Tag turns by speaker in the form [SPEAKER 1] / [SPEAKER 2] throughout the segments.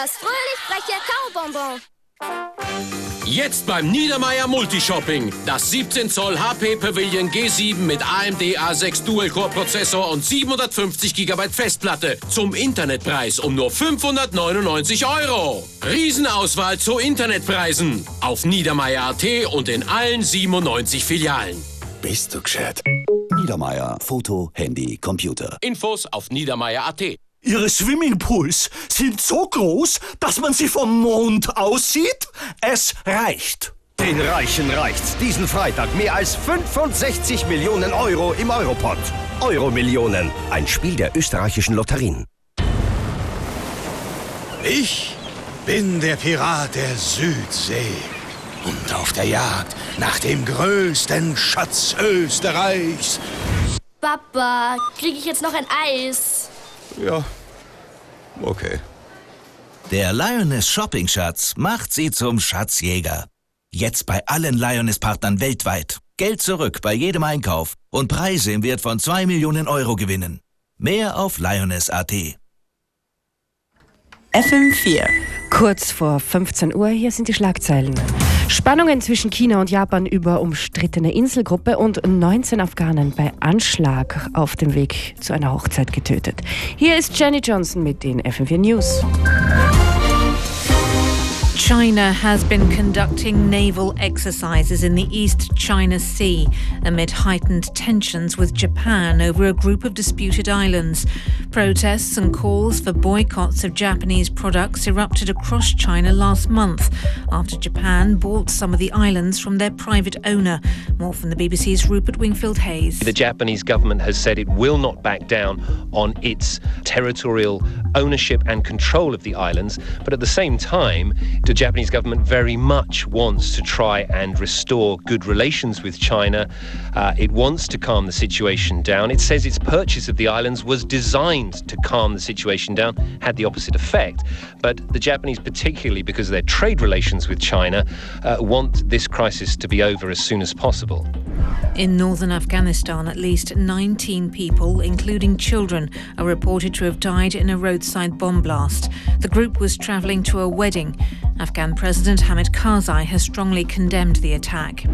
[SPEAKER 1] Das fröhlich freche Kaubonbon.
[SPEAKER 2] Jetzt beim Niedermeyer Multishopping. Das 17 Zoll HP Pavilion G7 mit AMD A6 Dual-Core Prozessor und 750 GB Festplatte zum Internetpreis um nur 599 Euro. Riesenauswahl zu Internetpreisen auf Niedermeyer.at und in allen 97 Filialen.
[SPEAKER 3] Bist du gescheit? Niedermeyer. Foto, Handy, Computer.
[SPEAKER 2] Infos auf Niedermeyer.at.
[SPEAKER 4] Ihre Swimmingpools sind so groß, dass man sie vom Mond aussieht? Es reicht.
[SPEAKER 5] Den Reichen reicht's. Diesen Freitag mehr als 65 Millionen Euro im Europott. Euromillionen. Ein Spiel der österreichischen Lotterien.
[SPEAKER 6] Ich bin der Pirat der Südsee. Und auf der Jagd nach dem größten Schatz Österreichs.
[SPEAKER 1] Papa, kriege ich jetzt noch ein Eis?
[SPEAKER 6] Ja, okay.
[SPEAKER 7] Der Lioness Shopping Schatz macht Sie zum Schatzjäger. Jetzt bei allen Lioness-Partnern weltweit. Geld zurück bei jedem Einkauf und Preise im Wert von 2 Millionen Euro gewinnen. Mehr auf lioness.at.
[SPEAKER 8] FM4. Kurz vor 15 Uhr, hier sind die Schlagzeilen. Spannungen zwischen China und Japan über umstrittene Inselgruppe und 19 Afghanen bei Anschlag auf dem Weg zu einer Hochzeit getötet. Hier ist Jenny Johnson mit den FM4 News.
[SPEAKER 9] China has been conducting naval exercises in the East China Sea amid heightened tensions with Japan over a group of disputed islands. Protests and calls for boycotts of Japanese products erupted across China last month after Japan bought some of the islands from their private owner. More from the BBC's Rupert Wingfield Hayes.
[SPEAKER 10] The Japanese government has said it will not back down on its territorial ownership and control of the islands, but at the same time, the Japanese government very much wants to try and restore good relations with China. Uh, it wants to calm the situation down. It says its purchase of the islands was designed to calm the situation down, had the opposite effect. But the Japanese, particularly because of their trade relations with China, uh, want this crisis to be over as soon as possible.
[SPEAKER 9] In northern Afghanistan, at least 19 people, including children, are reported to have died in a roadside bomb blast. The group was travelling to a wedding. Afghan President Hamid Karzai has strongly condemned the attack.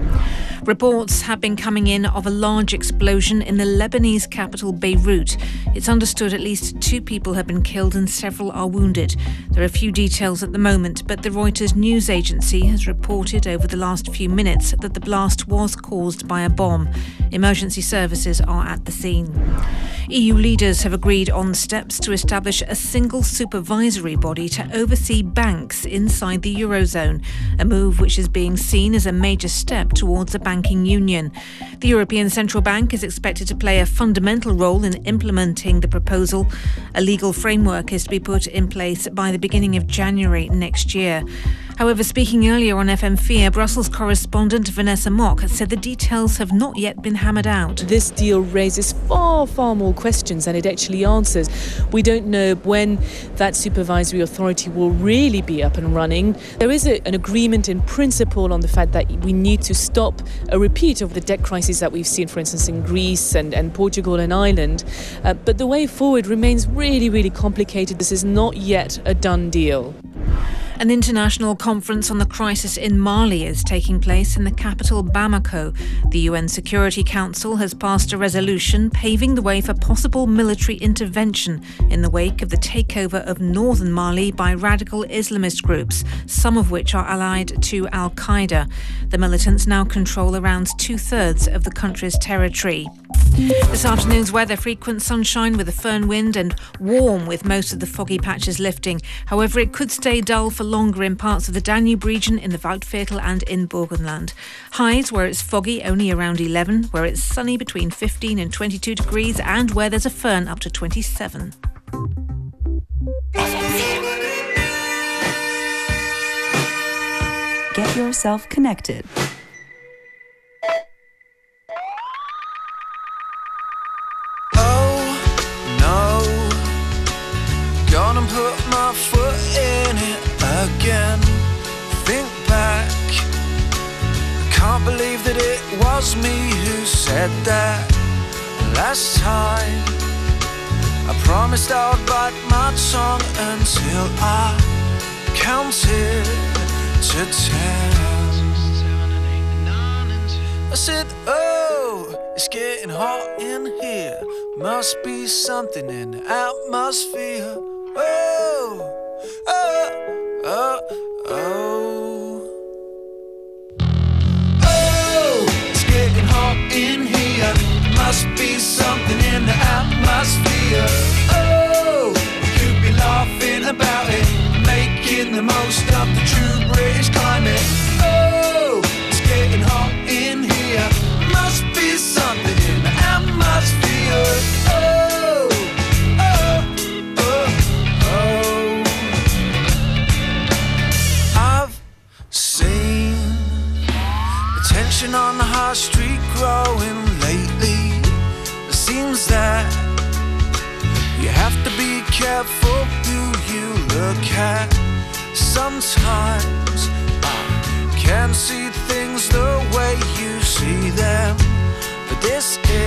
[SPEAKER 9] Reports have been coming in of a large explosion in the Lebanese capital Beirut. It's understood at least two people have been killed and several are wounded. There are few details at the moment, but the Reuters news agency has reported over the last few minutes that the blast was caused by a bomb. Emergency services are at the scene. EU leaders have agreed on steps to establish a single supervisory body to oversee banks inside the Eurozone, a move which is being seen as a major step towards a banking union. The European Central Bank is expected to play a fundamental role in implementing the proposal. A legal framework is to be put in place by the beginning of January next year. However, speaking earlier on FM4, Brussels correspondent Vanessa Mock said the details have not yet been hammered out.
[SPEAKER 11] This deal raises far, far more questions than it actually answers. We don't know when that supervisory authority will really be up and running. There is a, an agreement in principle on the fact that we need to stop a repeat of the debt crisis that we've seen, for instance, in Greece and, and Portugal and Ireland. Uh, but the way forward remains really, really complicated. This is not yet a done deal.
[SPEAKER 9] An international conference on the crisis in Mali is taking place in the capital Bamako. The UN Security Council has passed a resolution paving the way for possible military intervention in the wake of the takeover of northern Mali by radical Islamist groups, some of which are allied to Al Qaeda. The militants now control around two thirds of the country's territory. This afternoon's weather frequent sunshine with a foehn wind and warm with most of the foggy patches lifting. However, it could stay dull for longer in parts of the Danube region, in the Waldviertel and in Burgenland. Highs where it's foggy only around 11, where it's sunny between 15 and 22 degrees, and where there's a foehn up to 27.
[SPEAKER 8] Get yourself connected.
[SPEAKER 12] Was me who said that last time. I promised I would bite my tongue until I counted to ten. I said, Oh, it's getting hot in here. Must be something in the atmosphere. Oh, of the true British climate. Oh, it's getting hot in here. Must be something in the atmosphere. Oh, oh, oh, oh. I've seen the tension on the high street growing lately. It seems that you have to be careful who you look at. Sometimes I can't see things the way you see them, but this is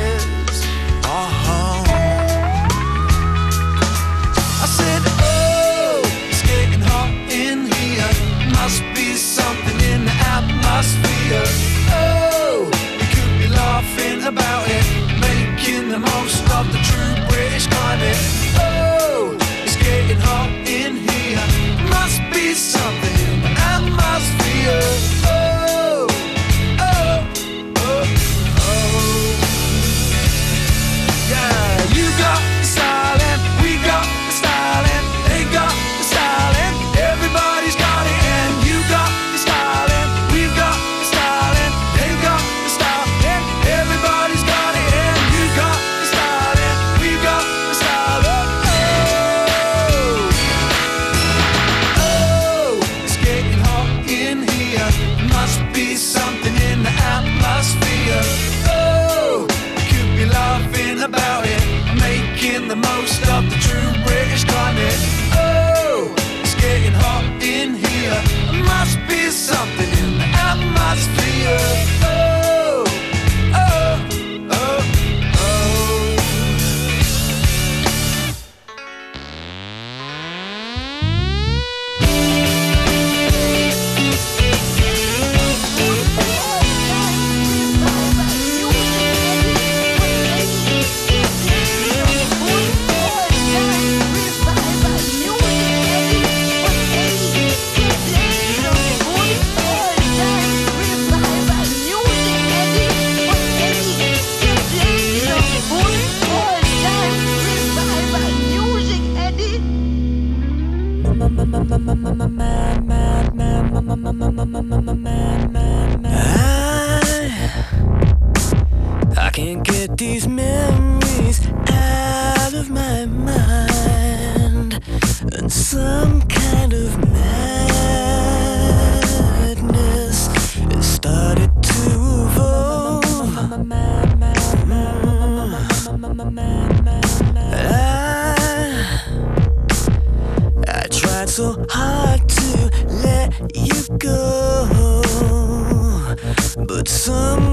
[SPEAKER 13] memories out of my mind. And some kind of madness has started to evolve. I, I tried so hard to let you go, but some